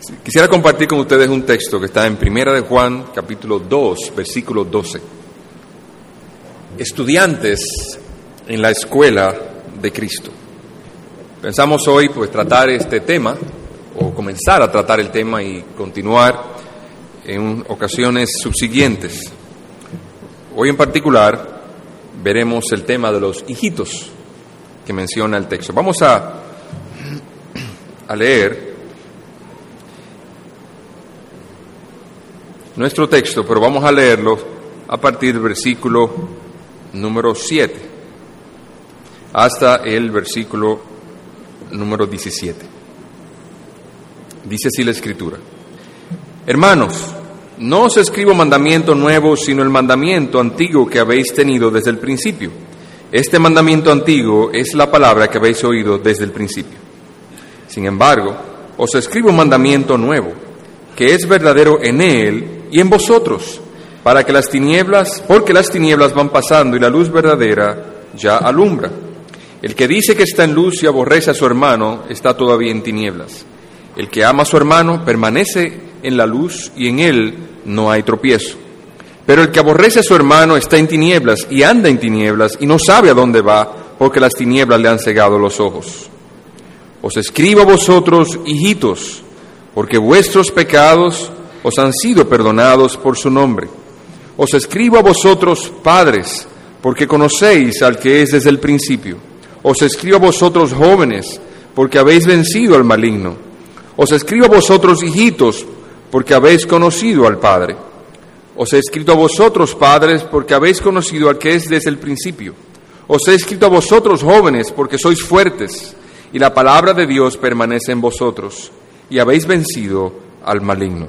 Quisiera compartir con ustedes un texto que está en Primera de Juan, capítulo 2, versículo 12. Estudiantes en la escuela de Cristo. Pensamos hoy pues tratar este tema o comenzar a tratar el tema y continuar en ocasiones subsiguientes. Hoy en particular veremos el tema de los hijitos que menciona el texto. Vamos a, a leer nuestro texto, pero vamos a leerlo a partir del versículo número 7 hasta el versículo número 17. Dice así la escritura. Hermanos, no os escribo mandamiento nuevo, sino el mandamiento antiguo que habéis tenido desde el principio. Este mandamiento antiguo es la palabra que habéis oído desde el principio. Sin embargo, os escribo un mandamiento nuevo, que es verdadero en él y en vosotros, para que las tinieblas, porque las tinieblas van pasando y la luz verdadera ya alumbra. El que dice que está en luz y aborrece a su hermano está todavía en tinieblas. El que ama a su hermano permanece en la luz y en él no hay tropiezo. Pero el que aborrece a su hermano está en tinieblas y anda en tinieblas y no sabe a dónde va porque las tinieblas le han cegado los ojos. Os escribo a vosotros, hijitos, porque vuestros pecados os han sido perdonados por su nombre. Os escribo a vosotros, padres, porque conocéis al que es desde el principio. Os escribo a vosotros, jóvenes, porque habéis vencido al maligno. Os escribo a vosotros, hijitos, porque habéis conocido al Padre. Os he escrito a vosotros, padres, porque habéis conocido al que es desde el principio. Os he escrito a vosotros, jóvenes, porque sois fuertes, y la palabra de Dios permanece en vosotros, y habéis vencido al maligno.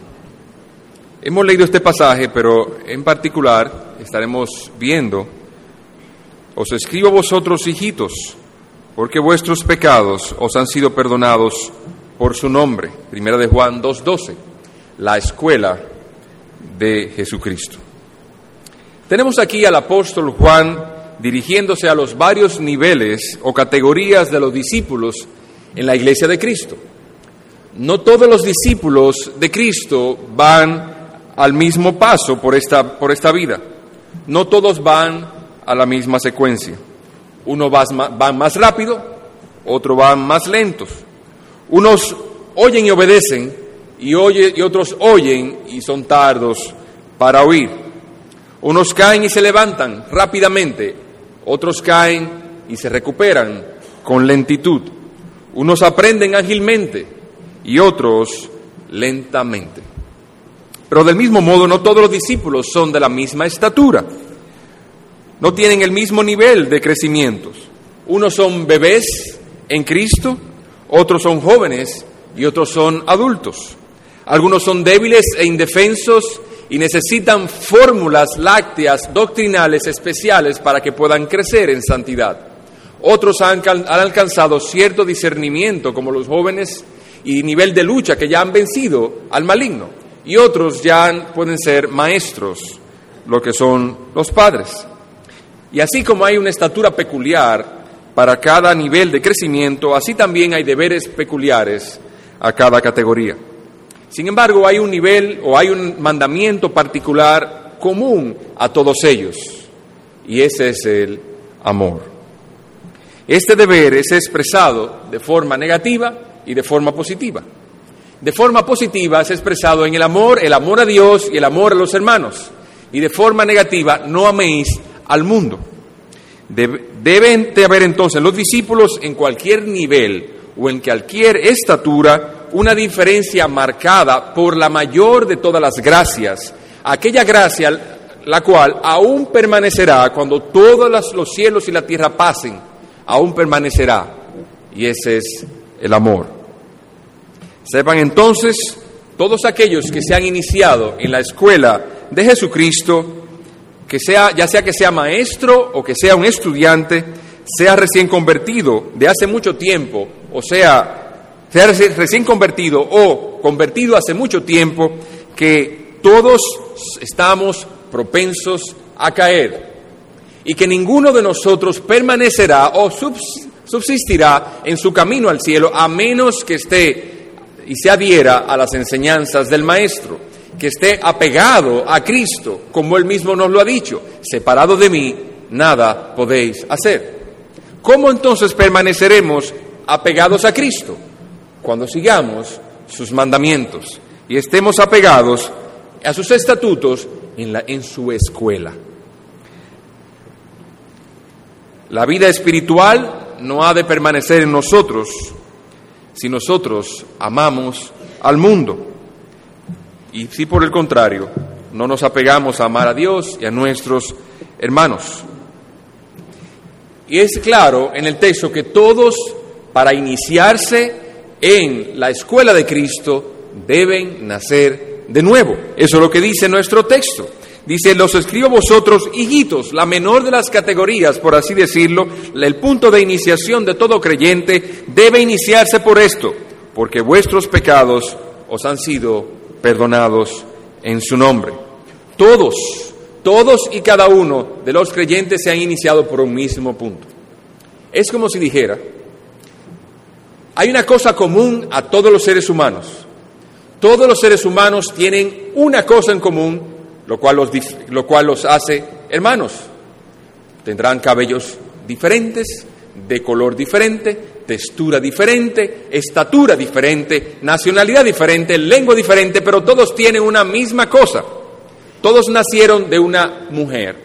Hemos leído este pasaje, pero en particular estaremos viendo, os escribo a vosotros, hijitos, porque vuestros pecados os han sido perdonados por su nombre. Primera de Juan 2.12, la escuela de Jesucristo. Tenemos aquí al apóstol Juan dirigiéndose a los varios niveles o categorías de los discípulos en la iglesia de Cristo. No todos los discípulos de Cristo van al mismo paso por esta, por esta vida. No todos van a la misma secuencia. Uno va, van más rápido, otros van más lentos. Unos oyen y obedecen y, y otros oyen y son tardos para oír. Unos caen y se levantan rápidamente, otros caen y se recuperan con lentitud. Unos aprenden ágilmente y otros lentamente. Pero del mismo modo, no todos los discípulos son de la misma estatura. No tienen el mismo nivel de crecimientos. Unos son bebés en Cristo, otros son jóvenes y otros son adultos. Algunos son débiles e indefensos y necesitan fórmulas lácteas doctrinales especiales para que puedan crecer en santidad. Otros han, han, alcanzado cierto discernimiento, como los jóvenes, y nivel de lucha que ya han vencido al maligno y otros ya pueden ser maestros, lo que son los padres. Y así como hay una estatura peculiar para cada nivel de crecimiento, así también hay deberes peculiares a cada categoría. Sin embargo, hay un nivel o hay un mandamiento particular común a todos ellos, y ese es el amor. Este deber es expresado de forma negativa y de forma positiva de forma positiva es expresado en el amor, el amor a Dios y el amor a los hermanos. Y de forma negativa, no améis al mundo. Deben de haber entonces los discípulos en cualquier nivel o en cualquier estatura una diferencia marcada por la mayor de todas las gracias, aquella gracia la cual aún permanecerá cuando todos los cielos y la tierra pasen, aún permanecerá. Y ese es el amor. Sepan entonces todos aquellos que se han iniciado en la escuela de Jesucristo, que sea, ya sea que sea maestro o que sea un estudiante, sea recién convertido de hace mucho tiempo, o sea, sea recién convertido o convertido hace mucho tiempo, que todos estamos propensos a caer y que ninguno de nosotros permanecerá o subsistirá en su camino al cielo a menos que esté y se adhiera a las enseñanzas del Maestro, que esté apegado a Cristo, como él mismo nos lo ha dicho, separado de mí, nada podéis hacer. ¿Cómo entonces permaneceremos apegados a Cristo? Cuando sigamos sus mandamientos y estemos apegados a sus estatutos en, en su escuela. La vida espiritual no ha de permanecer en nosotros si nosotros amamos al mundo. Y si por el contrario no nos apegamos a amar a Dios y a nuestros hermanos. Y es claro en el texto que todos, para iniciarse en la escuela de Cristo, deben nacer de nuevo. Eso es lo que dice nuestro texto. Dice, los escribo vosotros, hijitos, la menor de las categorías, por así decirlo, el punto de iniciación de todo creyente debe iniciarse por esto, porque vuestros pecados os han sido perdonados en su nombre. Todos, todos y cada uno de los creyentes se han iniciado por un mismo punto. Es como si dijera, hay una cosa común a todos los seres humanos. Todos los seres humanos tienen una cosa en común lo cual los, lo cual los hace hermanos. Tendrán cabellos diferentes, de color diferente, textura diferente, estatura diferente, nacionalidad diferente, lengua diferente, pero todos tienen una misma cosa. Todos nacieron de una mujer.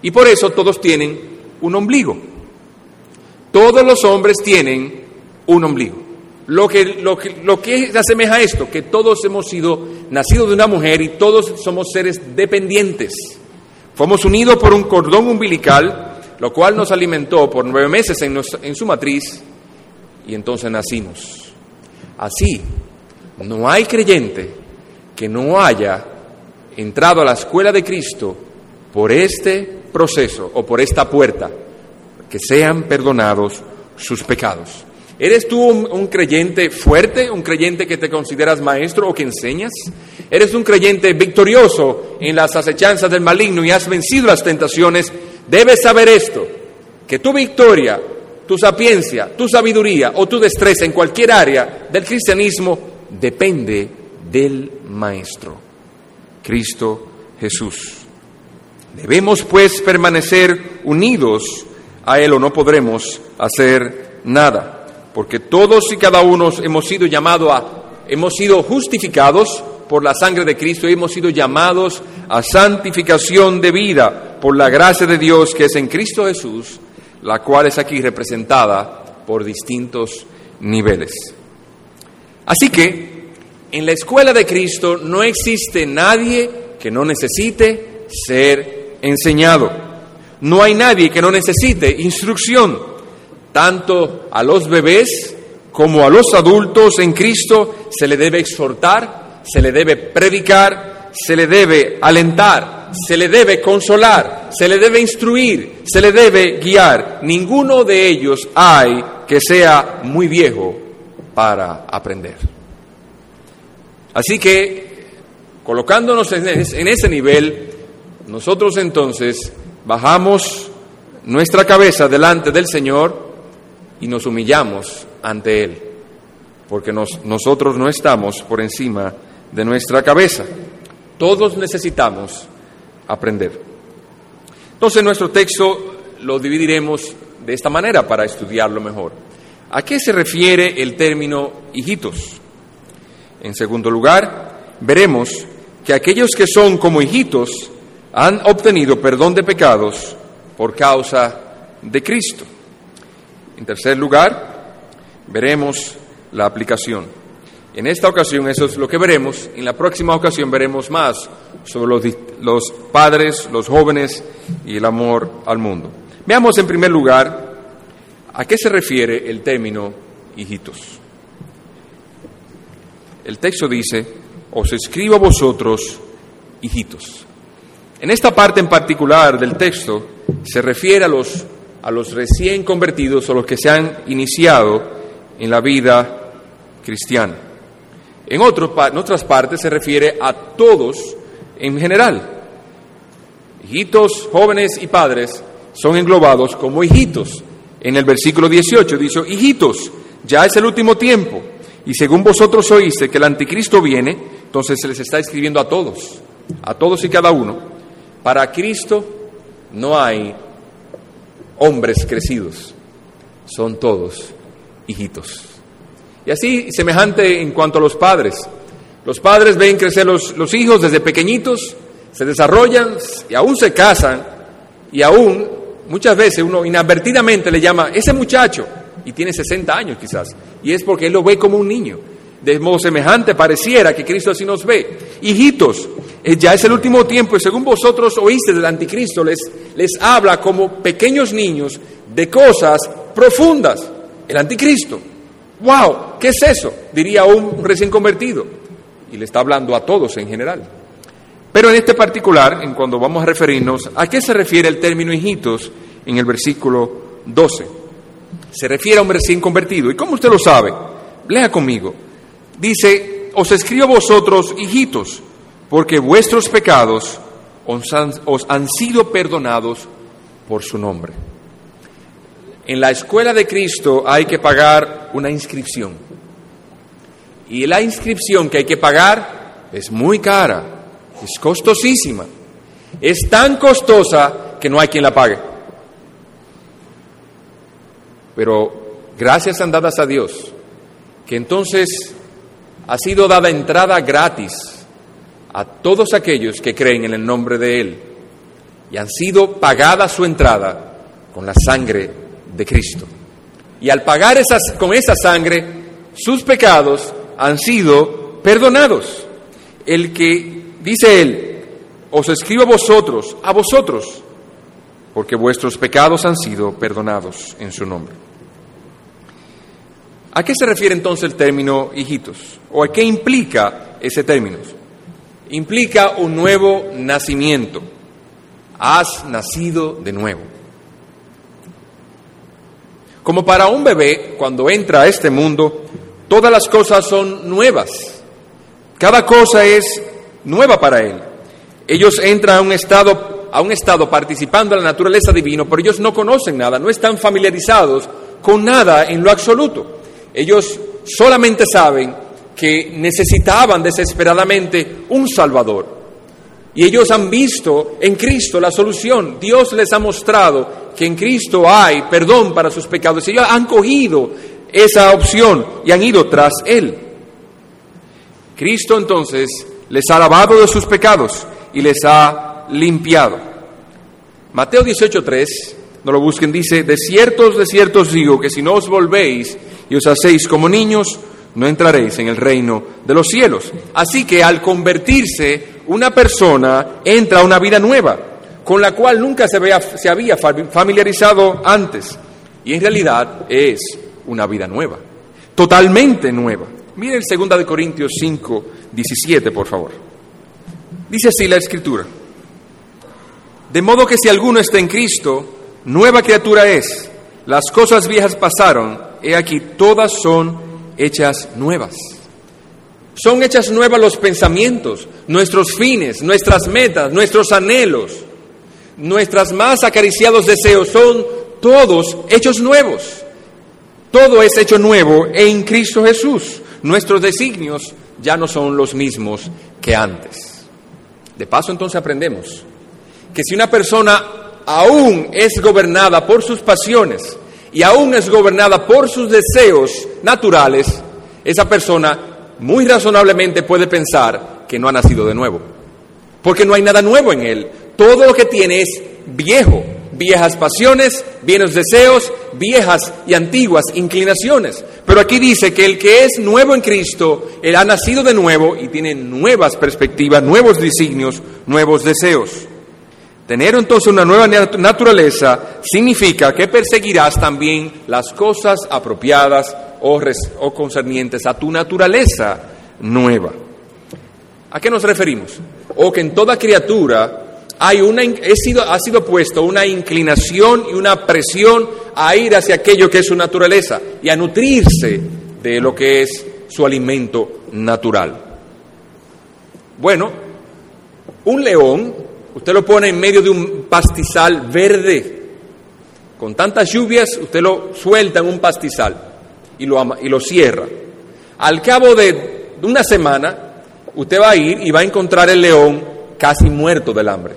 Y por eso todos tienen un ombligo. Todos los hombres tienen un ombligo. Lo que, lo, que, lo que asemeja a esto, que todos hemos sido nacidos de una mujer y todos somos seres dependientes. Fuimos unidos por un cordón umbilical, lo cual nos alimentó por nueve meses en, en su matriz y entonces nacimos. Así, no hay creyente que no haya entrado a la escuela de Cristo por este proceso o por esta puerta, que sean perdonados sus pecados. ¿Eres tú un, creyente fuerte, un creyente que te consideras maestro o que enseñas? ¿Eres un creyente victorioso en las acechanzas del maligno y has vencido las tentaciones? Debes saber esto, que tu victoria, tu sapiencia, tu sabiduría o tu destreza en cualquier área del cristianismo depende del Maestro, Cristo Jesús. Debemos pues permanecer unidos a Él o no podremos hacer nada porque todos y cada uno hemos sido llamados a, hemos sido justificados por la sangre de Cristo y hemos sido llamados a santificación de vida por la gracia de Dios que es en Cristo Jesús, la cual es aquí representada por distintos niveles. Así que en la escuela de Cristo no existe nadie que no necesite ser enseñado. No hay nadie que no necesite instrucción tanto a los bebés como a los adultos en Cristo se le debe exhortar, se le debe predicar, se le debe alentar, se le debe consolar, se le debe instruir, se le debe guiar. Ninguno de ellos hay que sea muy viejo para aprender. Así que, colocándonos en ese nivel, nosotros entonces bajamos nuestra cabeza delante del Señor y nos humillamos ante Él, porque nosotros no estamos por encima de nuestra cabeza. Todos necesitamos aprender. Entonces nuestro texto lo dividiremos de esta manera para estudiarlo mejor. ¿A qué se refiere el término hijitos? En segundo lugar, veremos que aquellos que son como hijitos han obtenido perdón de pecados por causa de Cristo. En tercer lugar, veremos la aplicación. En esta ocasión eso es lo que veremos. En la próxima ocasión veremos más sobre los, padres, los jóvenes y el amor al mundo. Veamos en primer lugar a qué se refiere el término hijitos. el texto dice, os escribo a vosotros, hijitos. En esta parte en particular del texto se refiere a los, a los recién convertidos o los que se han iniciado en la vida cristiana. En, en otras partes se refiere a todos en general. Hijitos, jóvenes y padres son englobados como hijitos. En el versículo 18 dice, hijitos, ya es el último tiempo. Y según vosotros oíste que el anticristo viene, entonces se les está escribiendo a todos, a todos y cada uno. Para Cristo no hay hombres crecidos, son todos hijitos. Y así semejante en cuanto a los padres. Los padres ven crecer los, los hijos desde pequeñitos, se desarrollan y aún se casan y aún muchas veces uno inadvertidamente le llama ese muchacho y tiene 60 años quizás, y es porque él lo ve como un niño. De modo semejante pareciera que Cristo así nos ve. Hijitos, ya es el último tiempo y según vosotros oíste del anticristo, les, les habla como pequeños niños de cosas profundas. El anticristo. ¡Wow! ¿Qué es eso? Diría un recién convertido. Y le está hablando a todos en general. Pero en este particular, en cuando vamos a referirnos, ¿a qué se refiere el término hijitos en el versículo 12? Se refiere a un recién convertido. ¿Y cómo usted lo sabe? Lea conmigo. Dice, os escribo vosotros, hijitos, porque vuestros pecados os han, sido perdonados por su nombre. En la escuela de Cristo hay que pagar una inscripción. Y la inscripción que hay que pagar es muy cara, es costosísima. Es tan costosa que no hay quien la pague. Pero gracias han dadas a Dios, que entonces ha sido dada entrada gratis a todos aquellos que creen en el nombre de Él y han sido pagada su entrada con la sangre de Cristo. Y al pagar esas, con esa sangre, sus pecados han sido perdonados. El que, dice Él, os escribo a vosotros, a vosotros, porque vuestros pecados han sido perdonados en su nombre. ¿A qué se refiere entonces el término hijitos? ¿O a qué implica ese término? Implica un nuevo nacimiento. Has nacido de nuevo. Como para un bebé, cuando entra a este mundo, todas las cosas son nuevas. Cada cosa es nueva para él. Ellos entran a un estado, a un estado participando en la naturaleza divina, pero ellos no conocen nada, no están familiarizados con nada en lo absoluto. Ellos solamente saben que necesitaban desesperadamente un Salvador. Y ellos han visto en Cristo la solución. Dios les ha mostrado que en Cristo hay perdón para sus pecados. Ellos han cogido esa opción y han ido tras Él. Cristo entonces les ha lavado de sus pecados y les ha limpiado. Mateo 18.3, no lo busquen, dice, de ciertos, de ciertos digo que si no os volvéis y os hacéis como niños, no entraréis en el reino de los cielos. Así que al convertirse, una persona entra a una vida nueva, con la cual nunca se, se había familiarizado antes. Y en realidad es una vida nueva, totalmente nueva. Miren 2 de Corintios 5, 17, por favor. Dice así la escritura. De modo que si alguno está en Cristo, nueva criatura es. Las cosas viejas pasaron, he aquí, todas son hechas nuevas. Son hechas nuevas los pensamientos, nuestros fines, nuestras metas, nuestros anhelos, nuestras más acariciados deseos, son todos hechos nuevos. Todo es hecho nuevo en Cristo Jesús. Nuestros designios ya no son los mismos que antes. De paso entonces aprendemos que si una persona aún es gobernada por sus pasiones, y aún es gobernada por sus deseos naturales, esa persona muy razonablemente puede pensar que no ha nacido de nuevo, porque no hay nada nuevo en él. Todo lo que tiene es viejo, viejas pasiones, viejos deseos, viejas y antiguas inclinaciones. Pero aquí dice que el que es nuevo en Cristo, él ha nacido de nuevo y tiene nuevas perspectivas, nuevos designios, nuevos deseos. Tener entonces una nueva naturaleza significa que perseguirás también las cosas apropiadas o, concernientes a tu naturaleza nueva. ¿A qué nos referimos? O que en toda criatura hay una, sido, ha sido puesto una inclinación y una presión a ir hacia aquello que es su naturaleza y a nutrirse de lo que es su alimento natural. Bueno, un león, usted lo pone en medio de un pastizal verde, con tantas lluvias, usted lo suelta en un pastizal y lo, y lo cierra. Al cabo de una semana, usted va a ir y va a encontrar el león casi muerto del hambre.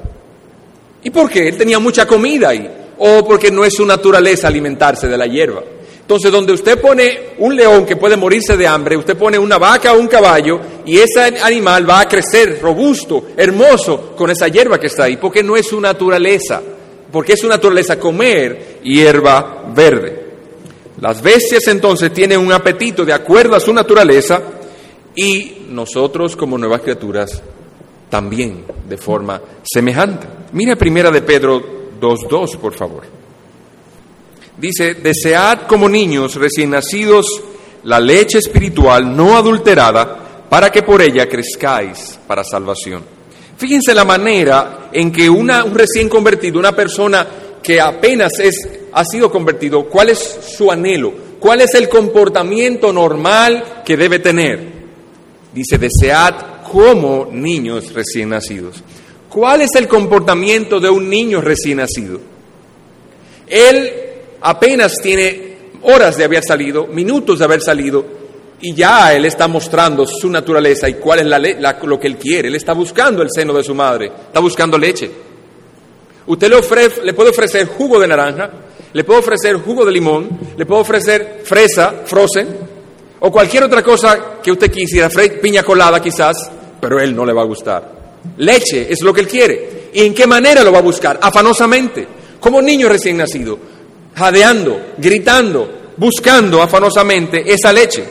¿Y por qué? Él tenía mucha comida ahí. O porque no es su naturaleza alimentarse de la hierba. Entonces, donde usted pone un león que puede morirse de hambre, usted pone una vaca o un caballo y ese animal va a crecer robusto, hermoso, con esa hierba que está ahí, porque no es su naturaleza, porque es su naturaleza comer hierba verde. Las bestias entonces tienen un apetito de acuerdo a su naturaleza y nosotros como nuevas criaturas también de forma semejante. Mira primera de Pedro 2.2, por favor. Dice, desead como niños recién nacidos la leche espiritual no adulterada para que por ella crezcáis para salvación. Fíjense la manera en que una, un recién convertido, una persona que apenas es, ha sido convertido, cuál es su anhelo, cuál es el comportamiento normal que debe tener. Dice, desead como niños recién nacidos. ¿Cuál es el comportamiento de un niño recién nacido? Él apenas tiene horas de haber salido, minutos de haber salido, y ya él está mostrando su naturaleza y cuál es la, lo que él quiere. Él está buscando el seno de su madre, está buscando leche. Usted le, ofrece, le puede ofrecer jugo de naranja, le puede ofrecer jugo de limón, le puede ofrecer fresa, frozen, o cualquier otra cosa que usted quisiera, piña colada quizás, pero él no le va a gustar. Leche es lo que él quiere. ¿Y en qué manera lo va a buscar? Afanosamente, como niño recién nacido, jadeando, gritando, buscando afanosamente esa leche.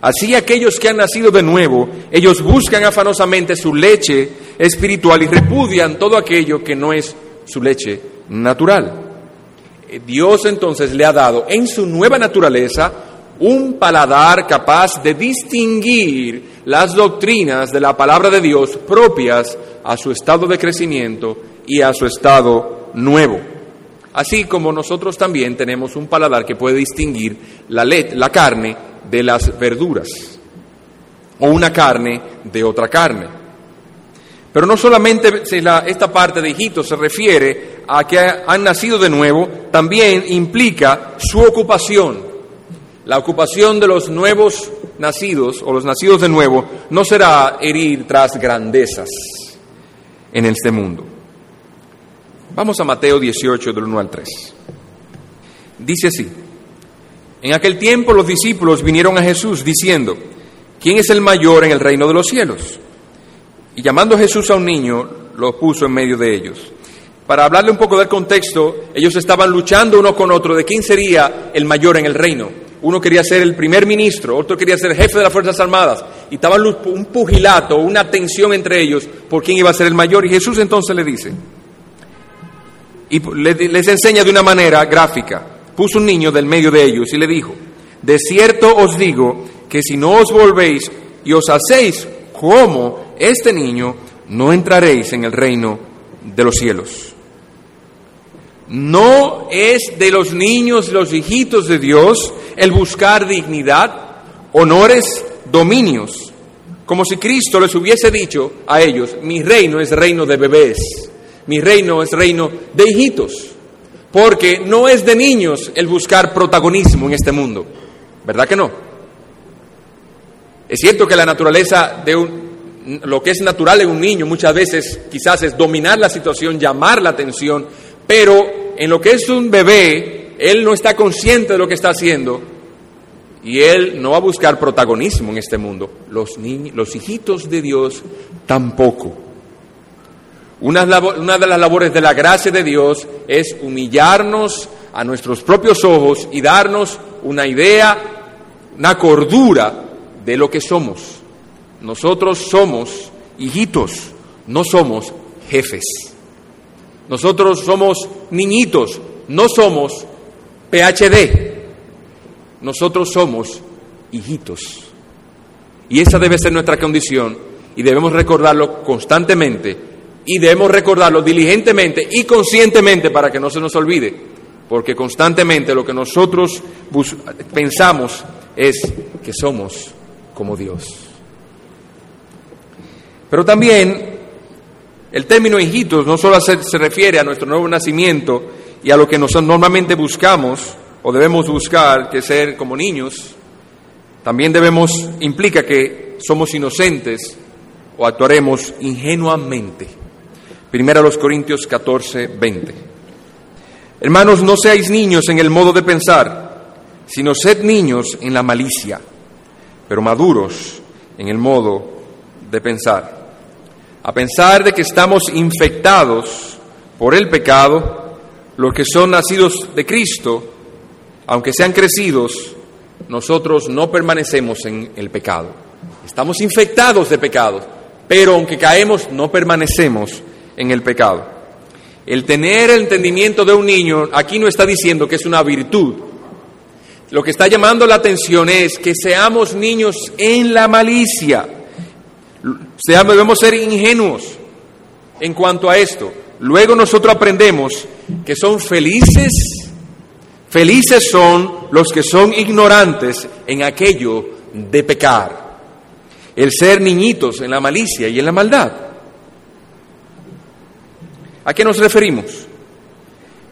Así aquellos que han nacido de nuevo, ellos buscan afanosamente su leche espiritual y repudian todo aquello que no es su leche natural. Dios entonces le ha dado en su nueva naturaleza un paladar capaz de distinguir las doctrinas de la palabra de Dios propias a su estado de crecimiento y a su estado nuevo. Así como nosotros también tenemos un paladar que puede distinguir la, la carne de las verduras o una carne de otra carne. Pero no solamente esta parte de hijitos se refiere a que han nacido de nuevo, también implica su ocupación. La ocupación de los nuevos nacidos o los nacidos de nuevo no será herir tras grandezas en este mundo. Vamos a Mateo 18 del 1 al 3. Dice así, en aquel tiempo los discípulos vinieron a Jesús diciendo, ¿quién es el mayor en el reino de los cielos? Y llamando Jesús a un niño, lo puso en medio de ellos. Para hablarle un poco del contexto, ellos estaban luchando uno con otro de quién sería el mayor en el reino. Uno quería ser el primer ministro, otro quería ser jefe de las Fuerzas Armadas. Y estaba un pugilato, una tensión entre ellos por quién iba a ser el mayor. Y Jesús entonces le dice, y les enseña de una manera gráfica. Puso un niño del medio de ellos y le dijo, de cierto os digo que si no os volvéis y os hacéis como este niño, no entraréis en el reino de los cielos. No es de los niños, los hijitos de Dios, el buscar dignidad, honores, dominios, como si Cristo les hubiese dicho a ellos, mi reino es reino de bebés, mi reino es reino de hijitos, porque no es de niños el buscar protagonismo en este mundo, ¿verdad que no? Es cierto que la naturaleza de un, lo que es natural en un niño muchas veces quizás es dominar la situación, llamar la atención, pero en lo que es un bebé, él no está consciente de lo que está haciendo y él no va a buscar protagonismo en este mundo. Los, niños, los hijitos de Dios tampoco. Una, de las labores de la gracia de Dios es humillarnos a nuestros propios ojos y darnos una idea, una cordura de lo que somos. Nosotros somos hijitos, no somos jefes. Nosotros somos niñitos, no somos PhD. Nosotros somos hijitos. Y esa debe ser nuestra condición y debemos recordarlo constantemente y debemos recordarlo diligentemente y conscientemente para que no se nos olvide, porque constantemente lo que nosotros pensamos es que somos como Dios. Pero también el término hijitos no solo se, se, refiere a nuestro nuevo nacimiento y a lo que nosotros normalmente buscamos o debemos buscar, que ser como niños, también debemos, implica que somos inocentes o actuaremos ingenuamente. Primera los Corintios 14, 20. Hermanos, no seáis niños en el modo de pensar, sino sed niños en la malicia, pero maduros en el modo de pensar. A pensar de que estamos infectados por el pecado, los que son nacidos de Cristo, aunque sean crecidos, nosotros no permanecemos en el pecado. Estamos infectados de pecado, pero aunque caemos, no permanecemos en el pecado. El tener el entendimiento de un niño aquí no está diciendo que es una virtud. Lo que está llamando la atención es que seamos niños en la malicia. Seamos, debemos ser ingenuos en cuanto a esto. Luego nosotros aprendemos que son felices Felices son los que son ignorantes en aquello de pecar, el ser niñitos en la malicia y en la maldad. ¿A qué nos referimos?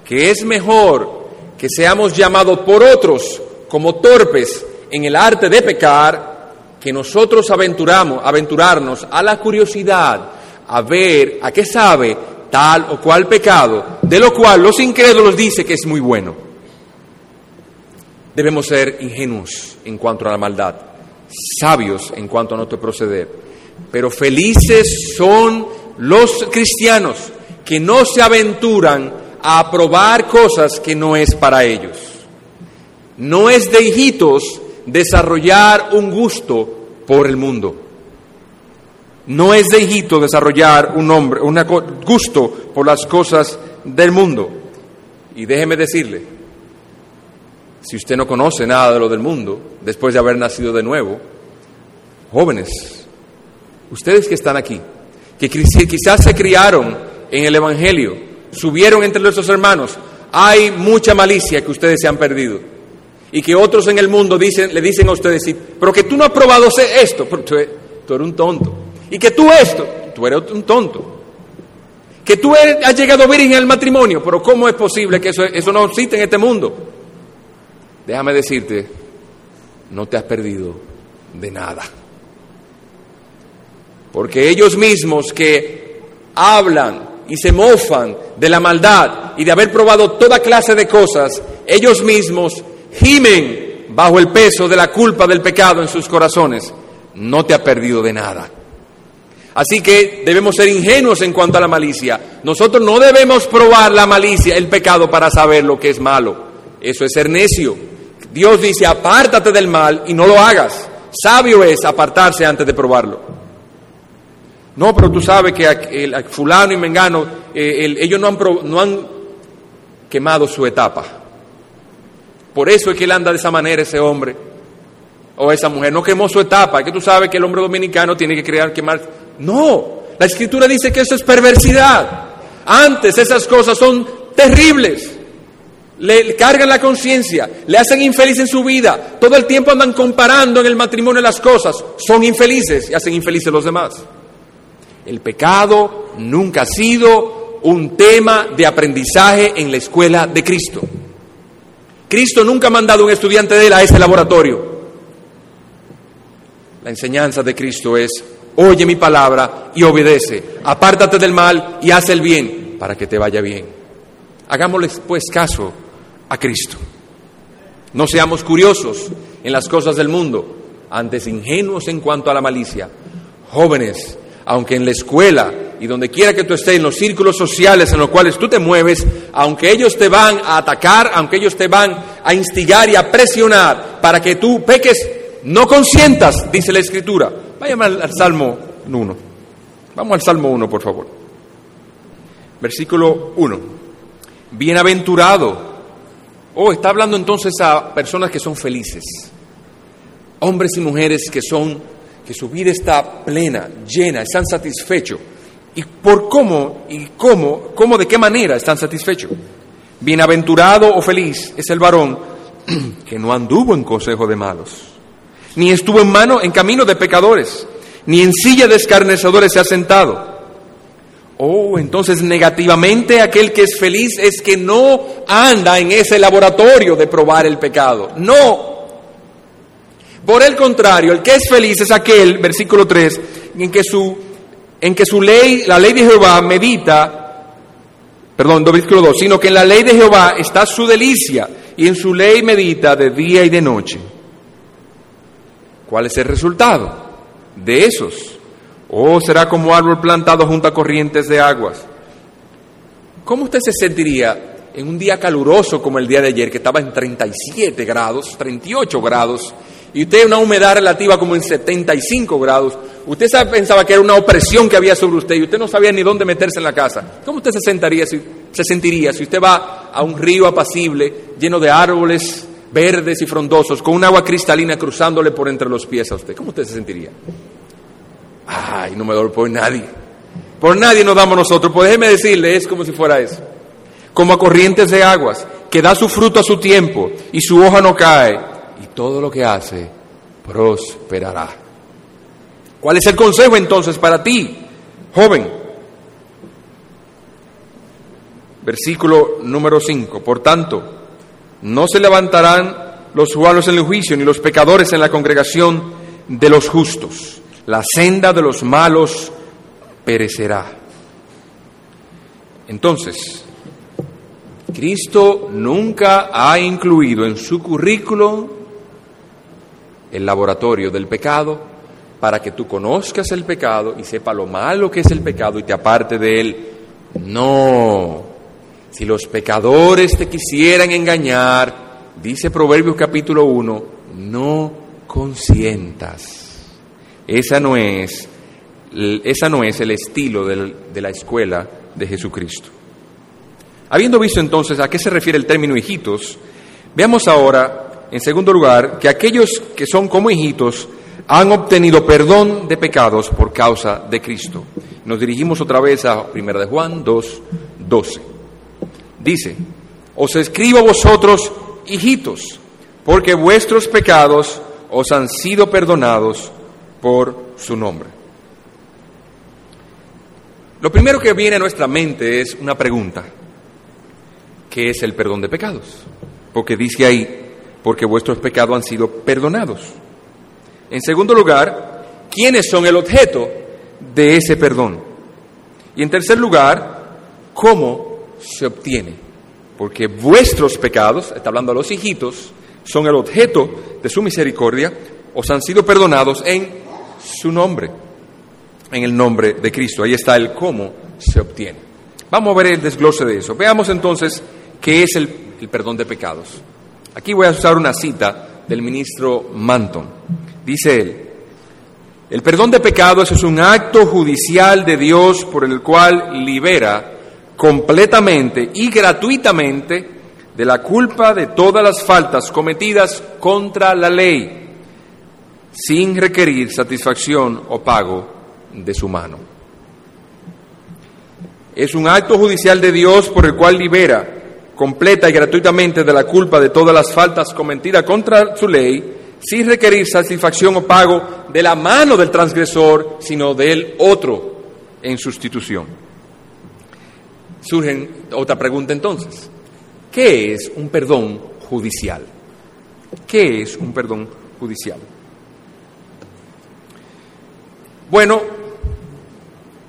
Que es mejor que seamos llamados por otros como torpes en el arte de pecar, que nosotros aventuramos, aventurarnos a la curiosidad, a ver a qué sabe tal o cual pecado, de lo cual los incrédulos dicen que es muy bueno debemos ser ingenuos en cuanto a la maldad, sabios en cuanto a nuestro proceder. Pero felices son los cristianos que no se aventuran a probar cosas que no es para ellos. No es de hijitos desarrollar un gusto por el mundo. No es de hijito desarrollar un hombre, un gusto por las cosas del mundo. Y déjeme decirle, si usted no conoce nada de lo del mundo, después de haber nacido de nuevo, jóvenes, ustedes que están aquí, que quizás se criaron en el Evangelio, subieron entre nuestros hermanos, hay mucha malicia que ustedes se han perdido. Y que otros en el mundo le dicen a ustedes, pero que tú no has probado esto, tú, eres un tonto. Y que tú esto, tú eres un tonto. Que tú has llegado virgen al matrimonio, pero ¿cómo es posible que eso, eso no existe en este mundo? déjame decirte, no te has perdido de nada. Porque ellos mismos que hablan y se mofan de la maldad y de haber probado toda clase de cosas, ellos mismos gimen bajo el peso de la culpa del pecado en sus corazones. No te has perdido de nada. Así que debemos ser ingenuos en cuanto a la malicia. Nosotros no debemos probar la malicia, el pecado, para saber lo que es malo. Eso es ser necio. Dios dice, apártate del mal y no lo hagas. Sabio es apartarse antes de probarlo. No, pero tú sabes que el, fulano y mengano, eh, ellos no han, no han quemado su etapa. Por eso es que él anda de esa manera, ese hombre o esa mujer. No quemó su etapa. Que tú sabes que el hombre dominicano tiene que crear, quemar. No, la escritura dice que eso es perversidad. Antes esas cosas son terribles le cargan la conciencia, le hacen infeliz en su vida, todo el tiempo andan comparando en el matrimonio las cosas, son infelices y hacen infelices los demás. El pecado nunca ha sido un tema de aprendizaje en la escuela de Cristo. Cristo nunca ha mandado un estudiante de él a ese laboratorio. La enseñanza de Cristo es, oye mi palabra y obedece, apártate del mal y haz el bien para que te vaya bien. Hagámosles pues caso a Cristo. No seamos curiosos en las cosas del mundo, antes ingenuos en cuanto a la malicia. Jóvenes, aunque en la escuela y donde quiera que tú estés, en los círculos sociales en los cuales tú te mueves, aunque ellos te van a atacar, aunque ellos te van a instigar y a presionar para que tú peques, no consientas, dice la Escritura. Váyame al, al Salmo 1. Vamos al Salmo 1, por favor. Versículo 1. Bienaventurado Oh, está hablando entonces a personas que son felices. Hombres y mujeres que son que su vida está plena, llena, están satisfechos. ¿Y por cómo? ¿Y cómo? ¿Cómo de qué manera están satisfechos? Bienaventurado o feliz es el varón que no anduvo en consejo de malos, ni estuvo en mano en camino de pecadores, ni en silla de escarnecedores se ha sentado. Oh, entonces negativamente aquel que es feliz es que no anda en ese laboratorio de probar el pecado. No. Por el contrario, el que es feliz es aquel, versículo 3, en que su, en que su ley, la ley de Jehová medita, perdón, versículo 2, sino que en la ley de Jehová está su delicia y en su ley medita de día y de noche. ¿Cuál es el resultado de esos? Oh, será como árbol plantado junto a corrientes de aguas. ¿Cómo usted se sentiría en un día caluroso como el día de ayer, que estaba en 37 grados, 38 grados, y usted una humedad relativa como en 75 grados? Usted pensaba que era una opresión que había sobre usted y usted no sabía ni dónde meterse en la casa. ¿Cómo usted se sentiría si, se sentiría si usted va a un río apacible lleno de árboles verdes y frondosos con un agua cristalina cruzándole por entre los pies a usted? ¿Cómo usted se sentiría? Ay, no me doy por nadie. Por nadie nos damos nosotros. Pues déjeme decirle, es como si fuera eso. Como a corrientes de aguas, que da su fruto a su tiempo y su hoja no cae, y todo lo que hace prosperará. ¿Cuál es el consejo entonces para ti, joven? Versículo número 5. Por tanto, no se levantarán los juanos en el juicio, ni los pecadores en la congregación de los justos. La senda de los malos perecerá. Entonces, Cristo nunca ha incluido en su currículo el laboratorio del pecado para que tú conozcas el pecado y sepa lo malo que es el pecado y te aparte de él. No, si los pecadores te quisieran engañar, dice Proverbios capítulo 1, no consientas. Esa no es, esa no es el estilo de la escuela de Jesucristo. Habiendo visto entonces a qué se refiere el término hijitos, veamos ahora, en segundo lugar, que aquellos que son como hijitos han obtenido perdón de pecados por causa de Cristo. Nos dirigimos otra vez a 1 de Juan 2, 12. Dice, os escribo a vosotros, hijitos, porque vuestros pecados os han sido perdonados por su nombre. Lo primero que viene a nuestra mente es una pregunta. ¿Qué es el perdón de pecados? Porque dice ahí, porque vuestros pecados han sido perdonados. En segundo lugar, ¿quiénes son el objeto de ese perdón? Y en tercer lugar, ¿cómo se obtiene, porque vuestros pecados, está hablando a los hijitos, son el objeto de su misericordia, os han sido perdonados en su nombre, en el nombre de Cristo. Ahí está el cómo se obtiene. Vamos a ver el desglose de eso. Veamos entonces qué es el, el perdón de pecados. Aquí voy a usar una cita del ministro Manton. Dice él, el perdón de pecados es un acto judicial de Dios por el cual libera completamente y gratuitamente de la culpa de todas las faltas cometidas contra la ley, sin requerir satisfacción o pago de su mano. Es un acto judicial de Dios por el cual libera completa y gratuitamente de la culpa de todas las faltas cometidas contra su ley, sin requerir satisfacción o pago de la mano del transgresor, sino del otro en sustitución. Surge otra pregunta entonces. ¿Qué es un perdón judicial? ¿Qué es un perdón judicial? Bueno,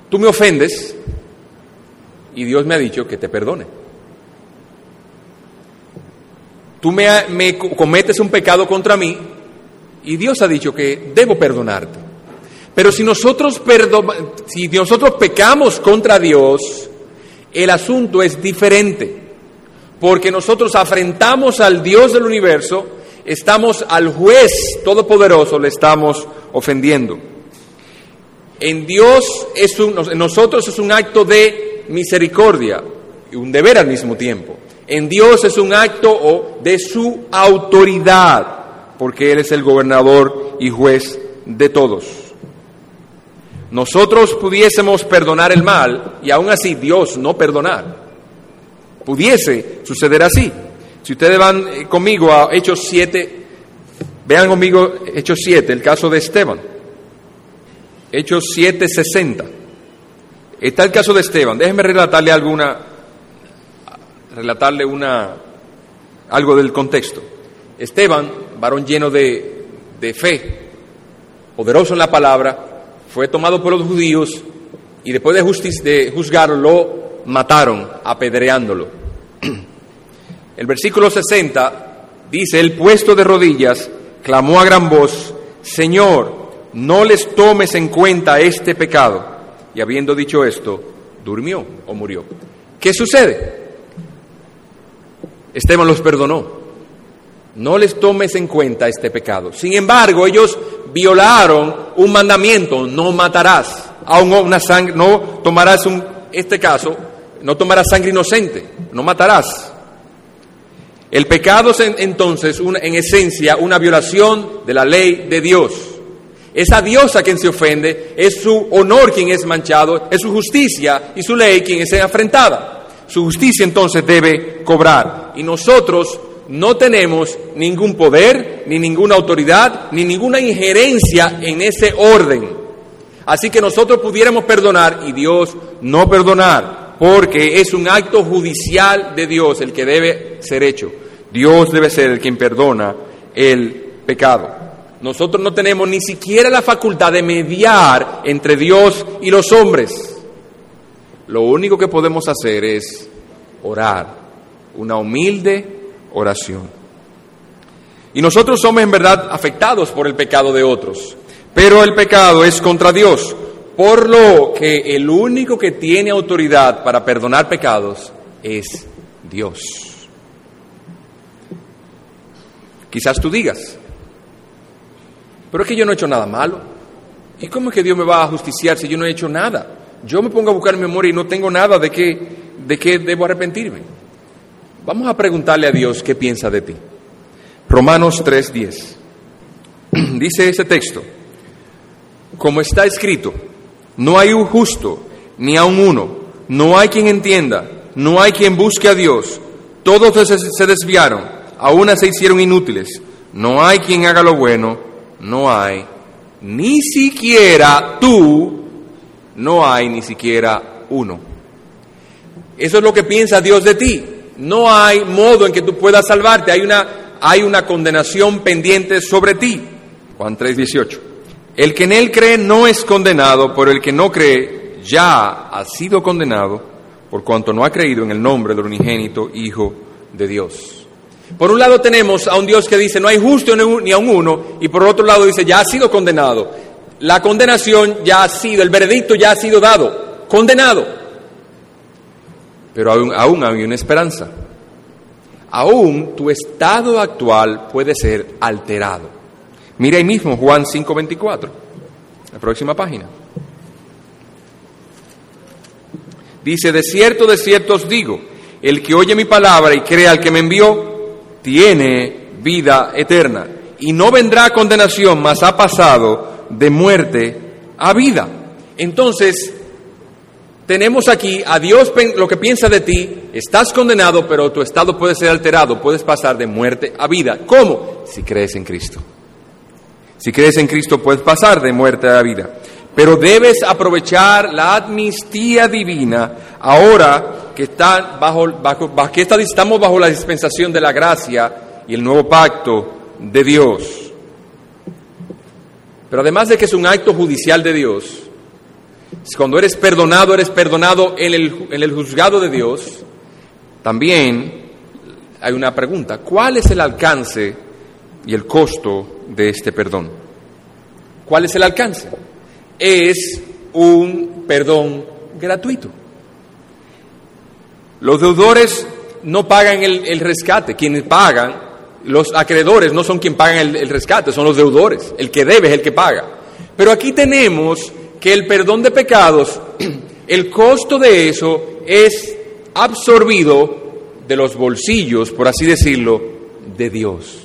tú me ofendes y Dios me ha dicho que te perdone. Tú me, me cometes un pecado contra mí y Dios ha dicho que debo perdonarte. Pero si nosotros, si nosotros pecamos contra Dios, el asunto es diferente, porque nosotros afrentamos al Dios del universo, estamos al juez todopoderoso, le estamos ofendiendo. En Dios es un, en nosotros es un acto de misericordia y un deber al mismo tiempo. En Dios es un acto de su autoridad, porque Él es el gobernador y juez de todos. nosotros pudiésemos perdonar el mal y aún así Dios no perdonar. Pudiese suceder así. Si ustedes van eh, conmigo a Hechos 7, vean conmigo Hechos 7, el caso de Esteban. Hechos 7, 60. Está el caso de Esteban. Déjenme relatarle alguna, relatarle una, algo del contexto. Esteban, varón lleno de, de fe, poderoso en la palabra, fue tomado por los judíos y después de, de juzgarlo lo mataron apedreándolo. El versículo 60 dice, el puesto de rodillas clamó a gran voz, Señor, no les tomes en cuenta este pecado. Y habiendo dicho esto, durmió o murió. ¿Qué sucede? Esteban los perdonó. No les tomes en cuenta este pecado. Sin embargo, ellos violaron un mandamiento, no matarás. Una sangre, no tomarás un, este caso, no tomarás sangre inocente, no matarás. El pecado es entonces, en esencia, una violación de la ley de Dios. Es a Dios a quien se ofende, es su honor quien es manchado, es su justicia y su ley quien es afrentada. Su justicia entonces debe cobrar. Y nosotros no tenemos ningún poder, ni ninguna autoridad, ni ninguna injerencia en ese orden. Así que nosotros pudiéramos perdonar y Dios no perdonar, porque es un acto judicial de Dios el que debe ser hecho. Dios debe ser el quien perdona el pecado. Nosotros no tenemos ni siquiera la facultad de mediar entre Dios y los hombres. Lo único que podemos hacer es orar, una humilde oración. Y nosotros somos en verdad afectados por el pecado de otros, pero el pecado es contra Dios, por lo que el único que tiene autoridad para perdonar pecados es Dios. Quizás tú digas, pero es que yo no he hecho nada malo. ¿Y cómo es que Dios me va a justiciar si yo no he hecho nada? Yo me pongo a buscar memoria y no tengo nada de qué, de qué debo arrepentirme. Vamos a preguntarle a Dios qué piensa de ti. Romanos 3:10. Dice ese texto, como está escrito, no hay un justo, ni a un uno, no hay quien entienda, no hay quien busque a Dios, todos se desviaron, aún se hicieron inútiles, no hay quien haga lo bueno, no hay, ni siquiera tú, no hay ni siquiera uno. Eso es lo que piensa Dios de ti. No hay modo en que tú puedas salvarte, hay una, hay una condenación pendiente sobre ti. Juan 3:18. El que en él cree no es condenado, pero el que no cree ya ha sido condenado por cuanto no ha creído en el nombre del unigénito Hijo de Dios. Por un lado tenemos a un Dios que dice no hay justo ni a un uno, y por otro lado dice ya ha sido condenado. La condenación ya ha sido, el veredicto ya ha sido dado, condenado pero aún, aún hay una esperanza. Aún tu estado actual puede ser alterado. Mira ahí mismo Juan 5:24, la próxima página. Dice, de cierto, de cierto os digo, el que oye mi palabra y crea al que me envió, tiene vida eterna. Y no vendrá condenación, mas ha pasado de muerte a vida. Entonces, tenemos aquí a Dios lo que piensa de ti, estás condenado, pero tu estado puede ser alterado, puedes pasar de muerte a vida. ¿Cómo? Si crees en Cristo. Si crees en Cristo puedes pasar de muerte a vida. Pero debes aprovechar la amnistía divina ahora que, está bajo, bajo, que estamos bajo la dispensación de la gracia y el nuevo pacto de Dios. Pero además de que es un acto judicial de Dios, cuando eres perdonado, eres perdonado en el, en el juzgado de Dios. También hay una pregunta, ¿cuál es el alcance y el costo de este perdón? ¿Cuál es el alcance? Es un perdón gratuito. Los deudores no pagan el, rescate, quienes pagan, los acreedores no son quienes pagan el, el rescate, son los deudores, el que debe es el que paga. Pero aquí tenemos que el perdón de pecados, el costo de eso es absorbido de los bolsillos, por así decirlo, de Dios.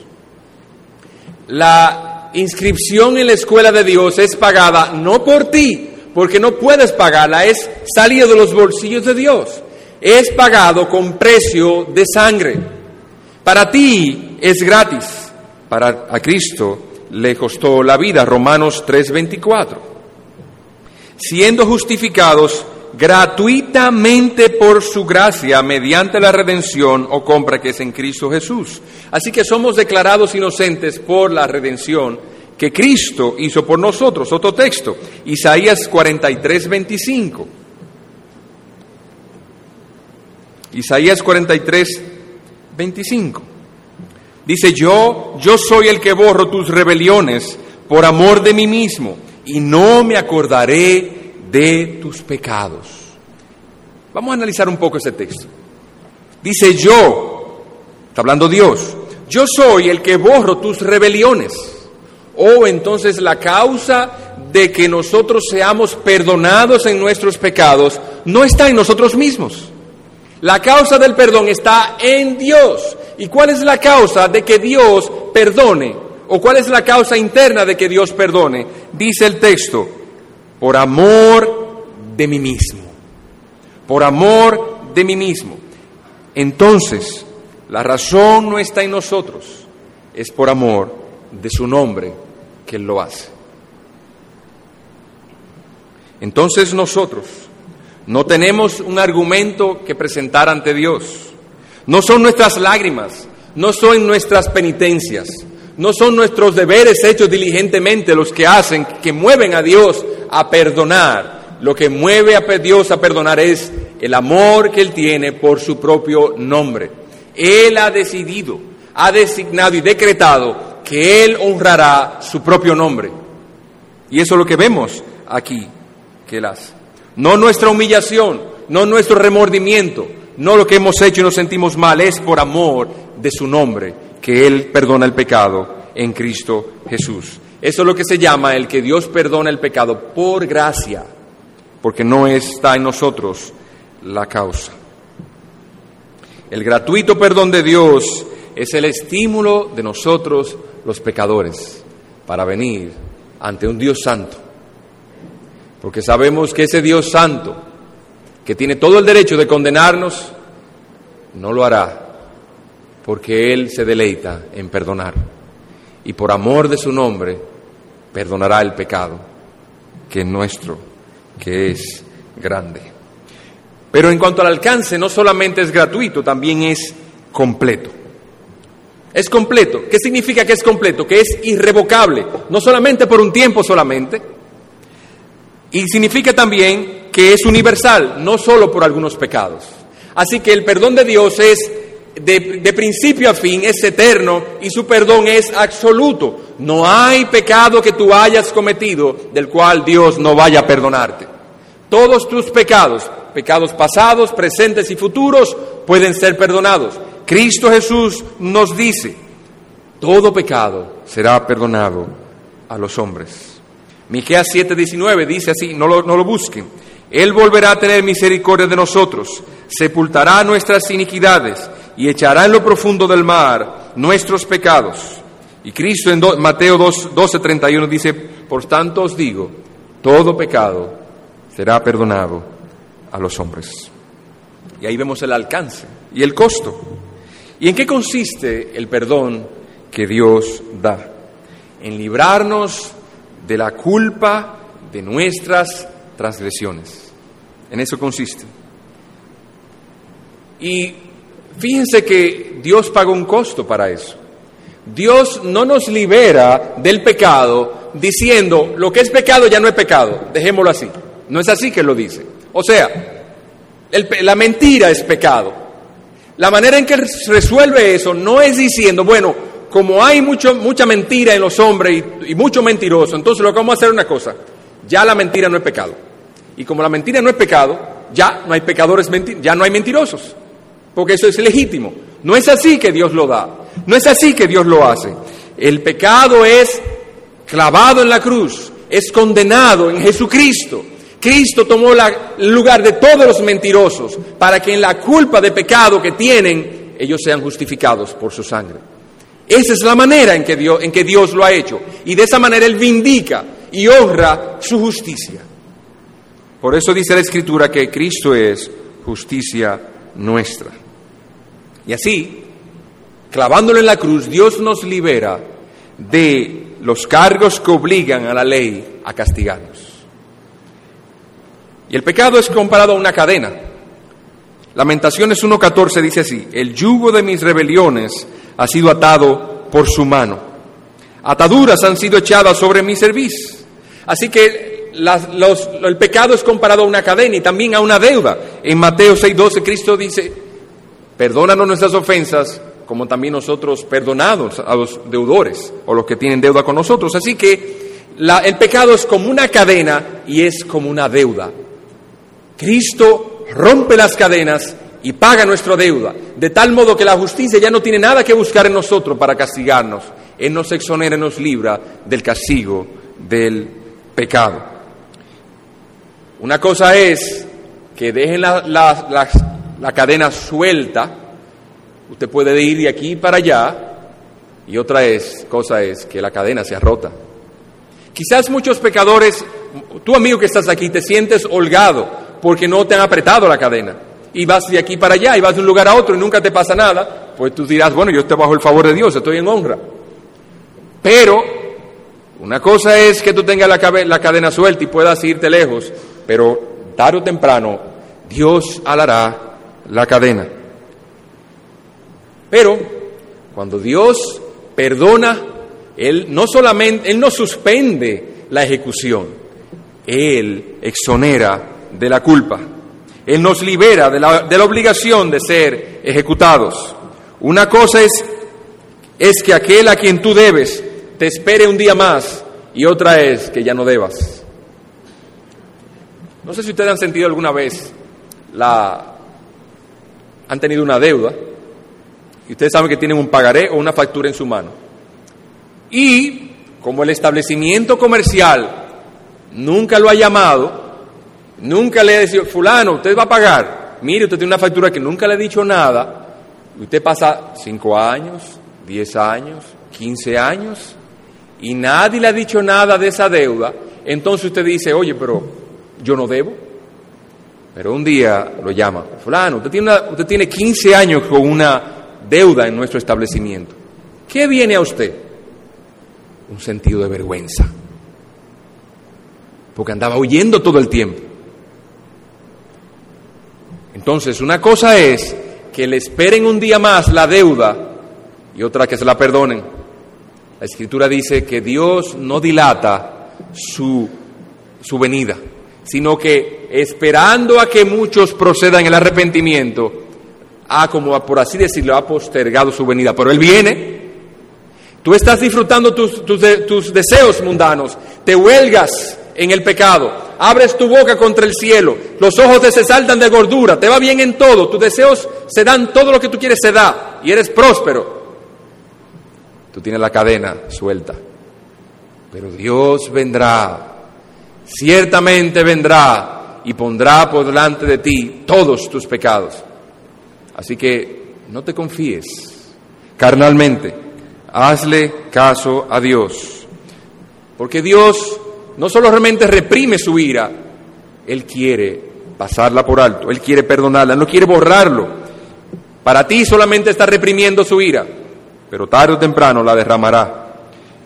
La inscripción en la escuela de Dios es pagada no por ti, porque no puedes pagarla, es salido de los bolsillos de Dios. Es pagado con precio de sangre. Para ti es gratis, para a Cristo le costó la vida, Romanos 3:24. Siendo justificados gratuitamente por su gracia mediante la redención o compra que es en Cristo Jesús. Así que somos declarados inocentes por la redención que Cristo hizo por nosotros. Otro texto, Isaías 43, 25. Isaías 43, 25. Dice, yo, yo soy el que borro tus rebeliones por amor de mí mismo y no me acordaré de tus pecados. Vamos a analizar un poco ese texto. Dice yo, está hablando Dios, yo soy el que borro tus rebeliones. O entonces la causa de que nosotros seamos perdonados en nuestros pecados no está en nosotros mismos. La causa del perdón está en Dios. ¿Y cuál es la causa de que Dios perdone? ¿O cuál es la causa interna de que Dios perdone? Dice el texto, por amor de mí mismo. Por amor de mí mismo. Entonces, la razón no está en nosotros, es por amor de su nombre que Él lo hace. Entonces nosotros no tenemos un argumento que presentar ante Dios. No son nuestras lágrimas, no son nuestras penitencias, no son nuestros deberes hechos diligentemente los que hacen, que mueven a Dios a perdonar. Lo que mueve a Dios a perdonar es el amor que Él tiene por su propio nombre. Él ha decidido, ha designado y decretado que Él honrará su propio nombre. Y eso es lo que vemos aquí que Él. No nuestra humillación, no nuestro remordimiento, no lo que hemos hecho y nos sentimos mal, es por amor de su nombre que Él perdona el pecado en Cristo Jesús. Eso es lo que se llama el que Dios perdona el pecado por gracia, porque no está en nosotros la causa. El gratuito perdón de Dios es el estímulo de nosotros los pecadores para venir ante un Dios santo. Porque sabemos que ese Dios santo, que tiene todo el derecho de condenarnos, no lo hará, porque Él se deleita en perdonar. Y por amor de su nombre, perdonará el pecado, que es nuestro, que es grande. Pero en cuanto al alcance, no solamente es gratuito, también es completo. Es completo. ¿Qué significa que es completo? Que es irrevocable, no solamente por un tiempo solamente. Y significa también que es universal, no solo por algunos pecados. Así que el perdón de Dios es de, de, principio a fin, es eterno y su perdón es absoluto. No hay pecado que tú hayas cometido del cual Dios no vaya a perdonarte. Todos tus pecados, pecados pasados, presentes y futuros, pueden ser perdonados. Cristo Jesús nos dice, todo pecado será perdonado a los hombres. Miqueas 7:19 dice así, no lo, no lo busquen. Él volverá a tener misericordia de nosotros, sepultará nuestras iniquidades y echará en lo profundo del mar nuestros pecados. Y Cristo en Mateo 12:31 dice, por tanto os digo, todo pecado será perdonado a los hombres. Y ahí vemos el alcance y el costo. ¿Y en qué consiste el perdón que Dios da? En librarnos de la culpa de nuestras transgresiones. En eso consiste. Y fíjense que Dios pagó un costo para eso. Dios no nos libera del pecado diciendo lo que es pecado ya no es pecado, dejémoslo así. No es así que lo dice. O sea, la mentira es pecado. La manera en que resuelve eso no es diciendo, bueno, como hay mucho, mucha mentira en los hombres y, y mucho mentiroso, entonces lo que vamos a hacer es una cosa, ya la mentira no es pecado. Y como la mentira no es pecado, ya no hay pecadores, ya no hay mentirosos, porque eso es legítimo. No es así que Dios lo da, no es así que Dios lo hace. El pecado es clavado en la cruz, es condenado en Jesucristo. Cristo tomó el lugar de todos los mentirosos para que en la culpa de pecado que tienen, ellos sean justificados por su sangre. Esa es la manera en que, Dios, en que Dios lo ha hecho. Y de esa manera Él vindica y honra su justicia. Por eso dice la Escritura que Cristo es justicia nuestra. Y así, clavándolo en la cruz, Dios nos libera de los cargos que obligan a la ley a castigarnos. Y el pecado es comparado a una cadena. Lamentaciones 1.14 dice así, el yugo de mis rebeliones ha sido atado por su mano. Ataduras han sido echadas sobre mi cerviz. Así que el pecado es comparado a una cadena y también a una deuda. En Mateo 6.12 Cristo dice, perdónanos nuestras ofensas como también nosotros perdonados a los deudores o los que tienen deuda con nosotros. Así que el pecado es como una cadena y es como una deuda. Cristo rompe las cadenas y paga nuestra deuda, de tal modo que la justicia ya no tiene nada que buscar en nosotros para castigarnos. Él nos exonera nos libra del castigo del pecado. Una cosa es que dejen la, la cadena suelta, usted puede ir de aquí para allá, y otra es, cosa es que la cadena sea rota. Quizás muchos pecadores, tú amigo que estás aquí, te sientes holgado porque no te han apretado la cadena. Y vas de aquí para allá y vas de un lugar a otro y nunca te pasa nada, pues tú dirás, bueno, yo estoy bajo el favor de Dios, estoy en honra. Pero una cosa es que tú tengas la, la cadena suelta y puedas irte lejos, pero tarde o temprano Dios alará la cadena. Pero cuando Dios perdona, Él no solamente, Él no suspende la ejecución, Él exonera de la culpa. Él nos libera de la, obligación de ser ejecutados. Una cosa es, es que aquel a quien tú debes te espere un día más y otra es que ya no debas. No sé si ustedes han sentido alguna vez la han tenido una deuda y ustedes saben que tienen un pagaré o una factura en su mano. Y como el establecimiento comercial nunca lo ha llamado, Nunca le he dicho, fulano, usted va a pagar. Mire, usted tiene una factura que nunca le ha dicho nada. Usted pasa cinco años, diez años, quince años y nadie le ha dicho nada de esa deuda. Entonces usted dice, oye, pero yo no debo. Pero un día lo llama, fulano, usted tiene, usted tiene 15 años con una deuda en nuestro establecimiento. ¿Qué viene a usted? Un sentido de vergüenza. Porque andaba huyendo todo el tiempo. Entonces, una cosa es que le esperen un día más la deuda y otra que se la perdonen. La escritura dice que Dios no dilata su, su venida, sino que esperando a que muchos procedan el arrepentimiento, ha como por así decirlo, ha postergado su venida. Pero Él viene, tú estás disfrutando tus, tus, tus deseos mundanos, te huelgas en el pecado, abres tu boca contra el cielo, los ojos te se saltan de gordura, te va bien en todo, tus deseos se dan, todo lo que tú quieres se da. Y eres próspero. Tú tienes la cadena suelta, pero Dios vendrá, ciertamente vendrá y pondrá por delante de ti todos tus pecados. Así que no te confíes. Carnalmente, hazle caso a Dios, porque Dios no solo realmente reprime su ira, Él quiere pasarla por alto, Él quiere perdonarla, no quiere borrarlo. Para ti solamente está reprimiendo su ira, pero tarde o temprano la derramará.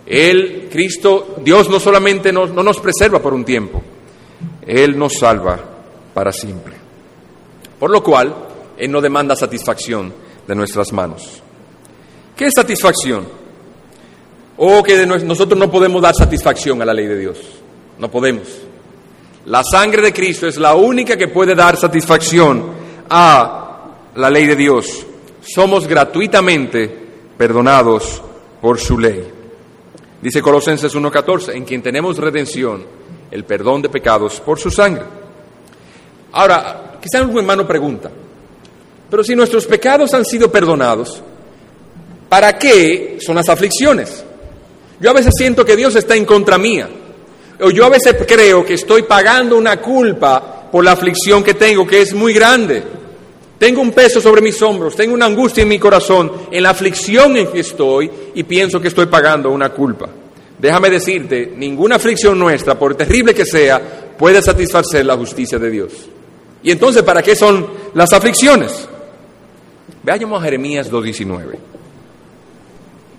Él, Cristo, Dios no solamente no nos preserva por un tiempo, Él nos salva para siempre. Por lo cual, Él no demanda satisfacción de nuestras manos. ¿Qué satisfacción? O que nosotros no podemos dar satisfacción a la ley de Dios. No podemos. La sangre de Cristo es la única que puede dar satisfacción a la ley de Dios. Somos gratuitamente perdonados por su ley. Dice Colosenses 1.14, en quien tenemos redención, el perdón de pecados por su sangre. Ahora, quizá algún hermano pregunta, pero si nuestros pecados han sido perdonados, ¿para qué son las aflicciones? Yo a veces siento que Dios está en contra mía. O yo a veces creo que estoy pagando una culpa por la aflicción que tengo, que es muy grande. Tengo un peso sobre mis hombros, tengo una angustia en mi corazón, en la aflicción en que estoy y pienso que estoy pagando una culpa. Déjame decirte, ninguna aflicción nuestra, por terrible que sea, puede satisfacer la justicia de Dios. Y entonces, ¿para qué son las aflicciones? Veamos a Jeremías 2.19.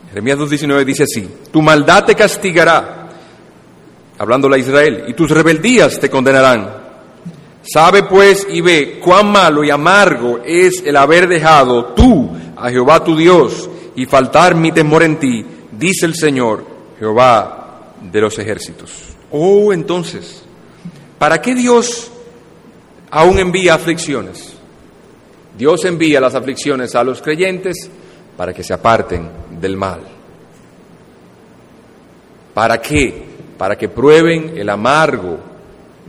Jeremías 2.19 dice así, tu maldad te castigará, hablándole a Israel, y tus rebeldías te condenarán. Sabe pues y ve cuán malo y amargo es el haber dejado tú a Jehová tu Dios y faltar mi temor en ti, dice el Señor, Jehová de los ejércitos. Oh, entonces, ¿para qué Dios aún envía aflicciones? Dios envía las aflicciones a los creyentes para que se aparten del mal. ¿Para qué? Para que prueben el amargo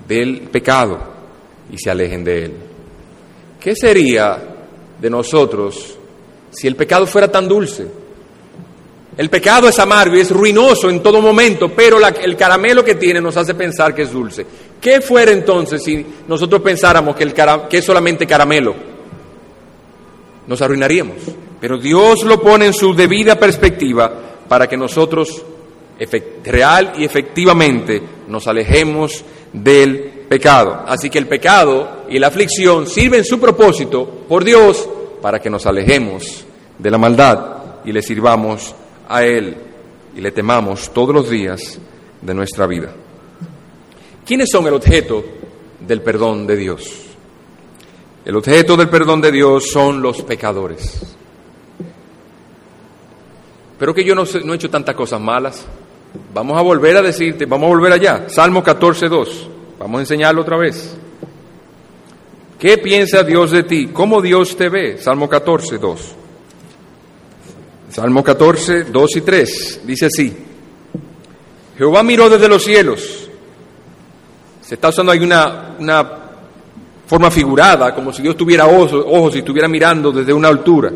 del pecado y se alejen de él. ¿Qué sería de nosotros si el pecado fuera tan dulce? El pecado es amargo y es ruinoso en todo momento, pero el caramelo que tiene nos hace pensar que es dulce. ¿Qué fuera entonces si nosotros pensáramos que, el que es solamente caramelo? Nos arruinaríamos. Pero Dios lo pone en su debida perspectiva para que nosotros real y efectivamente nos alejemos del pecado. Así que el pecado y la aflicción sirven su propósito por Dios para que nos alejemos de la maldad y le sirvamos a Él y le temamos todos los días de nuestra vida. ¿Quiénes son el objeto del perdón de Dios? El objeto del perdón de Dios son los pecadores. Pero que yo no, he hecho tantas cosas malas. Vamos a volver a decirte, vamos a volver allá. Salmo 14, 2. Vamos a enseñarlo otra vez. ¿Qué piensa Dios de ti? ¿Cómo Dios te ve? Salmo 14, 2. Salmo 14, 2 y 3. Dice así. Jehová miró desde los cielos. Se está usando ahí una, forma figurada, como si Dios tuviera ojos y estuviera mirando desde una altura.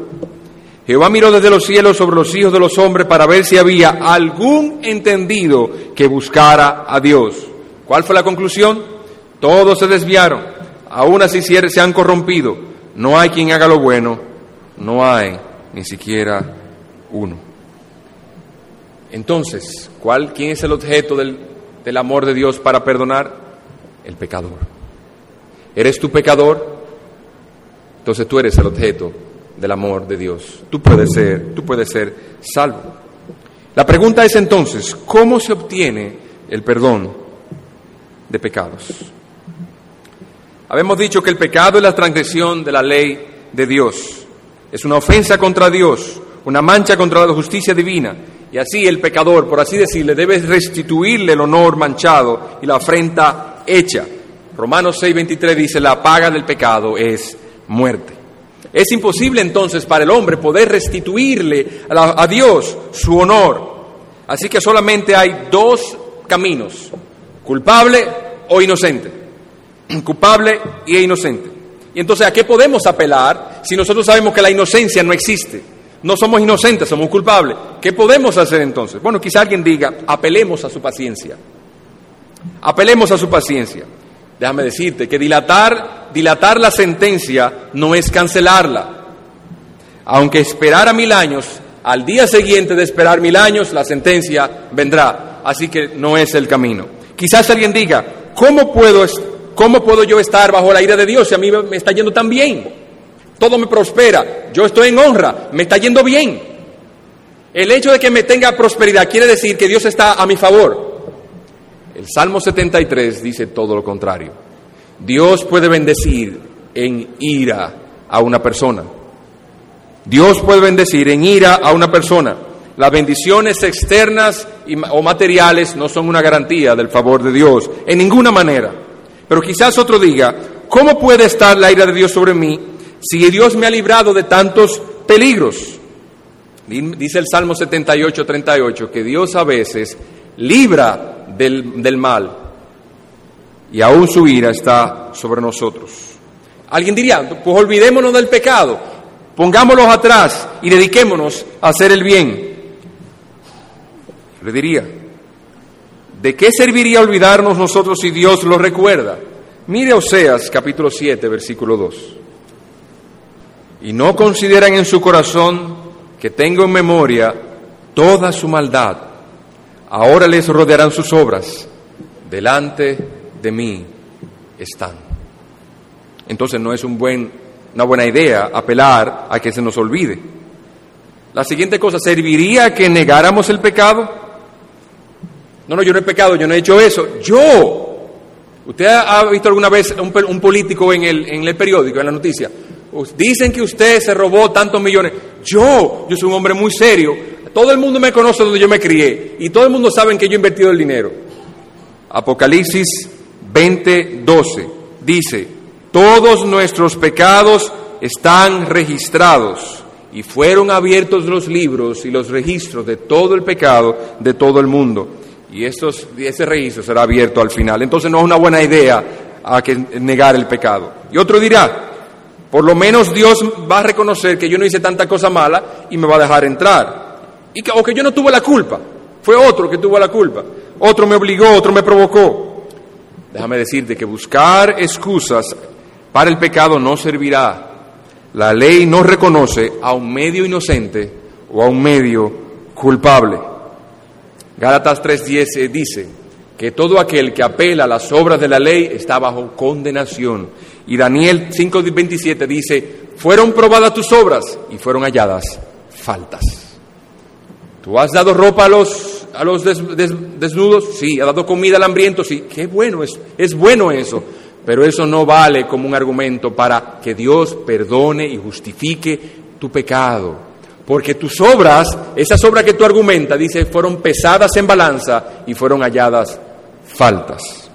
Jehová miró desde los cielos sobre los hijos de los hombres para ver si había algún entendido que buscara a Dios. ¿Cuál fue la conclusión? Todos se desviaron, aún así se han corrompido. No hay quien haga lo bueno, no hay ni siquiera uno. Entonces, ¿cuál, ¿quién es el objeto del, del amor de Dios para perdonar? El pecador. ¿Eres tu pecador? Entonces tú eres el objeto del amor de Dios. Tú puedes ser, tú puedes ser salvo. La pregunta es entonces, ¿cómo se obtiene el perdón de pecados? Habemos dicho que el pecado es la transgresión de la ley de Dios. Es una ofensa contra Dios, una mancha contra la justicia divina. Y así el pecador, por así decirle, debe restituirle el honor manchado y la afrenta hecha. Romanos 6:23 dice, la paga del pecado es muerte. Es imposible entonces para el hombre poder restituirle a, Dios su honor. Así que solamente hay dos caminos, culpable o inocente. Culpable y inocente. Y entonces, ¿a qué podemos apelar si nosotros sabemos que la inocencia no existe? No somos inocentes, somos culpables. ¿Qué podemos hacer entonces? Bueno, quizá alguien diga, apelemos a su paciencia. Apelemos a su paciencia. Déjame decirte que dilatar, dilatar la sentencia no es cancelarla. Aunque esperara mil años, al día siguiente de esperar mil años, la sentencia vendrá. Así que no es el camino. Quizás alguien diga, ¿cómo puedo, cómo puedo yo estar bajo la ira de Dios si a mí me está yendo tan bien? Todo me prospera, yo estoy en honra, me está yendo bien. El hecho de que me tenga prosperidad quiere decir que Dios está a mi favor. El Salmo 73 dice todo lo contrario. Dios puede bendecir en ira a una persona. Dios puede bendecir en ira a una persona. Las bendiciones externas o materiales no son una garantía del favor de Dios, en ninguna manera. Pero quizás otro diga, ¿cómo puede estar la ira de Dios sobre mí si Dios me ha librado de tantos peligros? Dice el Salmo 78, 38, que Dios a veces libra del, mal y aún su ira está sobre nosotros. Alguien diría, pues olvidémonos del pecado, pongámoslos atrás y dediquémonos a hacer el bien. Le diría, ¿de qué serviría olvidarnos nosotros si Dios lo recuerda? Mire Oseas capítulo 7, versículo 2. Y no consideran en su corazón que tengo en memoria toda su maldad Ahora les rodearán sus obras delante de mí están. Entonces no es un buen, una buena idea apelar a que se nos olvide. La siguiente cosa, ¿serviría que negáramos el pecado? No, no, yo no he pecado, yo no he hecho eso. Yo. ¿Usted ha visto alguna vez un, un político en el, en el periódico, en la noticia? Dicen que usted se robó tantos millones. Yo, yo soy un hombre muy serio. Todo el mundo me conoce donde yo me crié y todo el mundo sabe que yo he invertido el dinero. Apocalipsis 20:12 dice, todos nuestros pecados están registrados y fueron abiertos los libros y los registros de todo el pecado de todo el mundo. Y estos, ese registro será abierto al final. Entonces no es una buena idea a que negar el pecado. Y otro dirá, por lo menos Dios va a reconocer que yo no hice tanta cosa mala y me va a dejar entrar. Y que, o que yo no tuve la culpa. Fue otro que tuvo la culpa. Otro me obligó, otro me provocó. Déjame decirte que buscar excusas para el pecado no servirá. La ley no reconoce a un medio inocente o a un medio culpable. Gálatas 3:10 dice que todo aquel que apela a las obras de la ley está bajo condenación. Y Daniel 5:27 dice, fueron probadas tus obras y fueron halladas faltas. ¿Tú has dado ropa a los, a los desnudos? Sí. ¿Has dado comida al hambriento? Sí. Qué bueno, es, es bueno eso. Pero eso no vale como un argumento para que Dios perdone y justifique tu pecado. Porque tus obras, esas obras que tú argumentas, dice, fueron pesadas en balanza y fueron halladas faltas.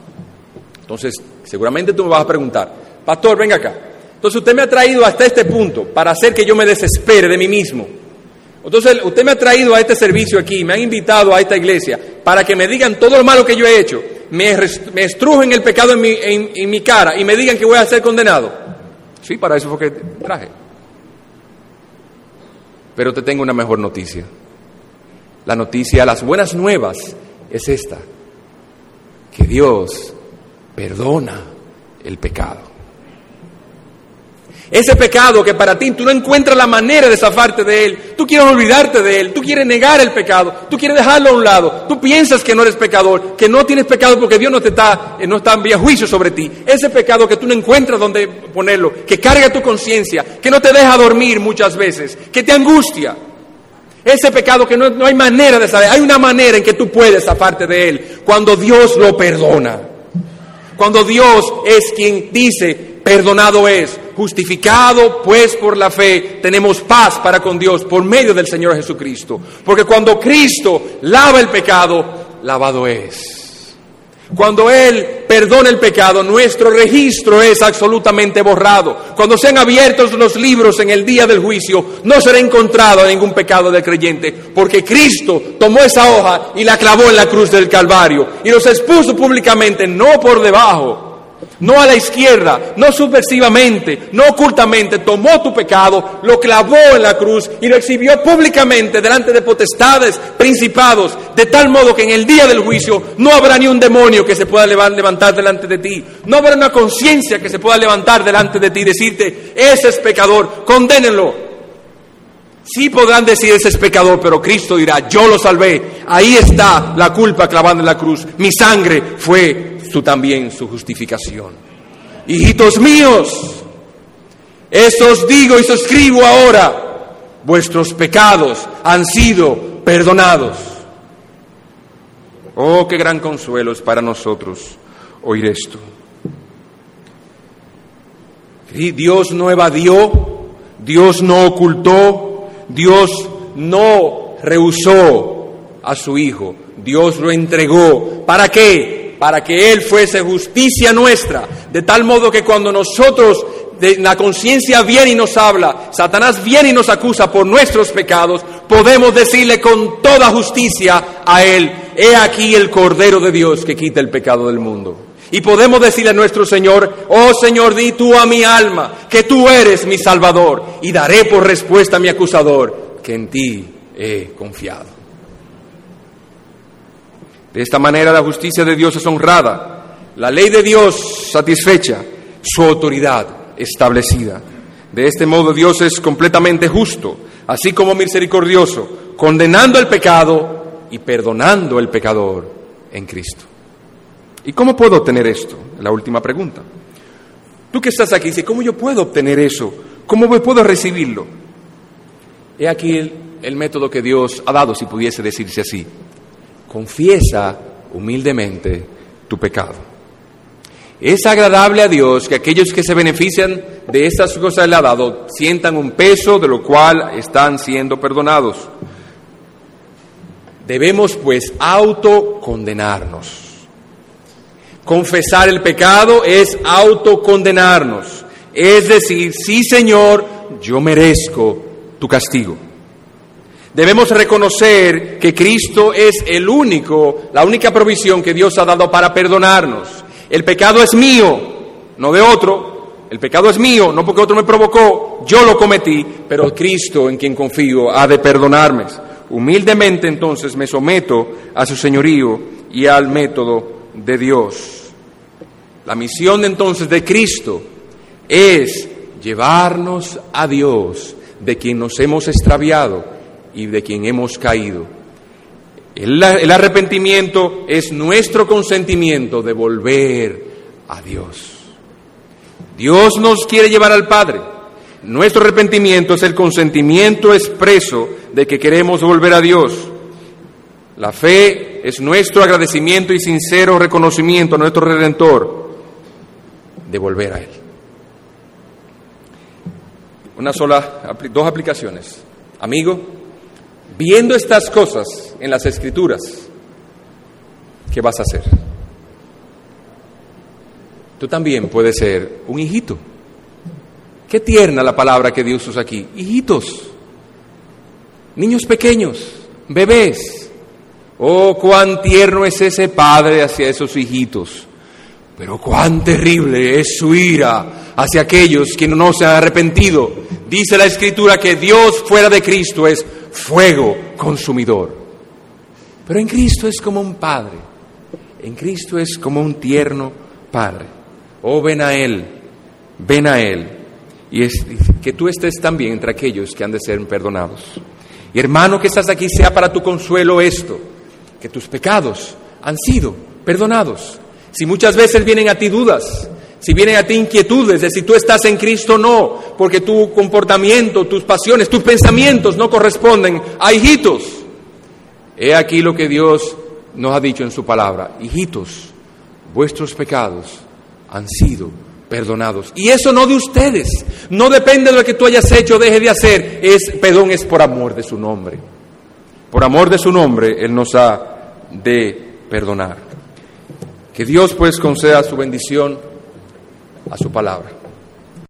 Entonces, seguramente tú me vas a preguntar, Pastor, venga acá. Entonces usted me ha traído hasta este punto para hacer que yo me desespere de mí mismo. Entonces usted me ha traído a este servicio aquí, me ha invitado a esta iglesia para que me digan todo lo malo que yo he hecho, me, me estrujen el pecado en mi, en mi cara y me digan que voy a ser condenado. Sí, para eso fue que traje. Pero te tengo una mejor noticia. La noticia, las buenas nuevas es esta, que Dios perdona el pecado. Ese pecado que para ti tú no encuentras la manera de zafarte de él, tú quieres olvidarte de él, tú quieres negar el pecado, tú quieres dejarlo a un lado, tú piensas que no eres pecador, que no tienes pecado porque Dios no te está, eh, no está en vía juicio sobre ti. Ese pecado que tú no encuentras donde ponerlo, que carga tu conciencia, que no te deja dormir muchas veces, que te angustia. Ese pecado que no, no hay manera de saber, hay una manera en que tú puedes zafarte de él, cuando Dios lo perdona. Cuando Dios es quien dice, perdonado es, justificado pues por la fe, tenemos paz para con Dios por medio del Señor Jesucristo. Porque cuando Cristo lava el pecado, lavado es. Cuando Él perdona el pecado, nuestro registro es absolutamente borrado. Cuando sean abiertos los libros en el día del juicio, no será encontrado ningún pecado del creyente, porque Cristo tomó esa hoja y la clavó en la cruz del Calvario y los expuso públicamente, no por debajo, no a la izquierda, no subversivamente, no ocultamente, tomó tu pecado, lo clavó en la cruz y lo exhibió públicamente delante de potestades, principados, de tal modo que en el día del juicio no habrá ni un demonio que se pueda levantar delante de ti, no habrá una conciencia que se pueda levantar delante de ti y decirte, ese es pecador, condénenlo. Sí podrán decir ese es pecador, pero Cristo dirá, yo lo salvé, ahí está la culpa clavada en la cruz, mi sangre fue su también su justificación. Hijitos míos, eso os digo y os escribo ahora, vuestros pecados han sido perdonados. Oh, qué gran consuelo es para nosotros oír esto. Dios no evadió, Dios no ocultó, Dios no rehusó a su Hijo, Dios lo entregó. ¿Para qué? Para que Él fuese justicia nuestra, de tal modo que cuando nosotros, de, la conciencia viene y nos habla, Satanás viene y nos acusa por nuestros pecados, podemos decirle con toda justicia a Él, he aquí el Cordero de Dios que quita el pecado del mundo. Y podemos decirle a nuestro Señor, oh Señor, di tú a mi alma que tú eres mi Salvador, y daré por respuesta a mi acusador que en ti he confiado. De esta manera la justicia de Dios es honrada, la ley de Dios satisfecha, su autoridad establecida. De este modo Dios es completamente justo, así como misericordioso, condenando el pecado y perdonando el pecador en Cristo. ¿Y cómo puedo obtener esto? La última pregunta. Tú que estás aquí, dice, ¿cómo yo puedo obtener eso? ¿Cómo puedo recibirlo? He aquí el método que Dios ha dado, si pudiese decirse así. Confiesa humildemente tu pecado. Es agradable a Dios que aquellos que se benefician de estas cosas le ha dado sientan un peso de lo cual están siendo perdonados. Debemos pues autocondenarnos. Confesar el pecado es autocondenarnos. Es decir, sí Señor, yo merezco tu castigo. Debemos reconocer que Cristo es el único, la única provisión que Dios ha dado para perdonarnos. El pecado es mío, no de otro. El pecado es mío, no porque otro me provocó, yo lo cometí, pero Cristo en quien confío ha de perdonarme. Humildemente entonces me someto a su señorío y al método de Dios. La misión entonces de Cristo es llevarnos a Dios, de quien nos hemos extraviado y de quien hemos caído. El, el, arrepentimiento es nuestro consentimiento de volver a Dios. Dios nos quiere llevar al Padre. Nuestro arrepentimiento es el consentimiento expreso de que queremos volver a Dios. La fe es nuestro agradecimiento y sincero reconocimiento a nuestro Redentor de volver a Él. Una sola, dos aplicaciones. Amigo, viendo estas cosas en las Escrituras, ¿qué vas a hacer? Tú también puedes ser un hijito. Qué tierna la palabra que Dios usa aquí. Hijitos, niños pequeños, bebés. Oh, cuán tierno es ese padre hacia esos hijitos pero cuán terrible es su ira hacia aquellos que no se han arrepentido. Dice la Escritura que Dios fuera de Cristo es fuego consumidor. Pero en Cristo es como un padre. En Cristo es como un tierno padre. Oh, ven a Él, ven a Él. Y es, que tú estés también entre aquellos que han de ser perdonados. Y hermano que estás aquí, sea para tu consuelo esto, que tus pecados han sido perdonados si muchas veces vienen a ti dudas, si vienen a ti inquietudes de si tú estás en Cristo o no, porque tu comportamiento, tus pasiones, tus pensamientos no corresponden a hijitos. He aquí lo que Dios nos ha dicho en su palabra. Hijitos, vuestros pecados han sido perdonados. Y eso no de ustedes, no depende de lo que tú hayas hecho o dejes de hacer, es perdón es por amor de su nombre. Por amor de su nombre Él nos ha de perdonar. Que Dios pues conceda su bendición a su palabra.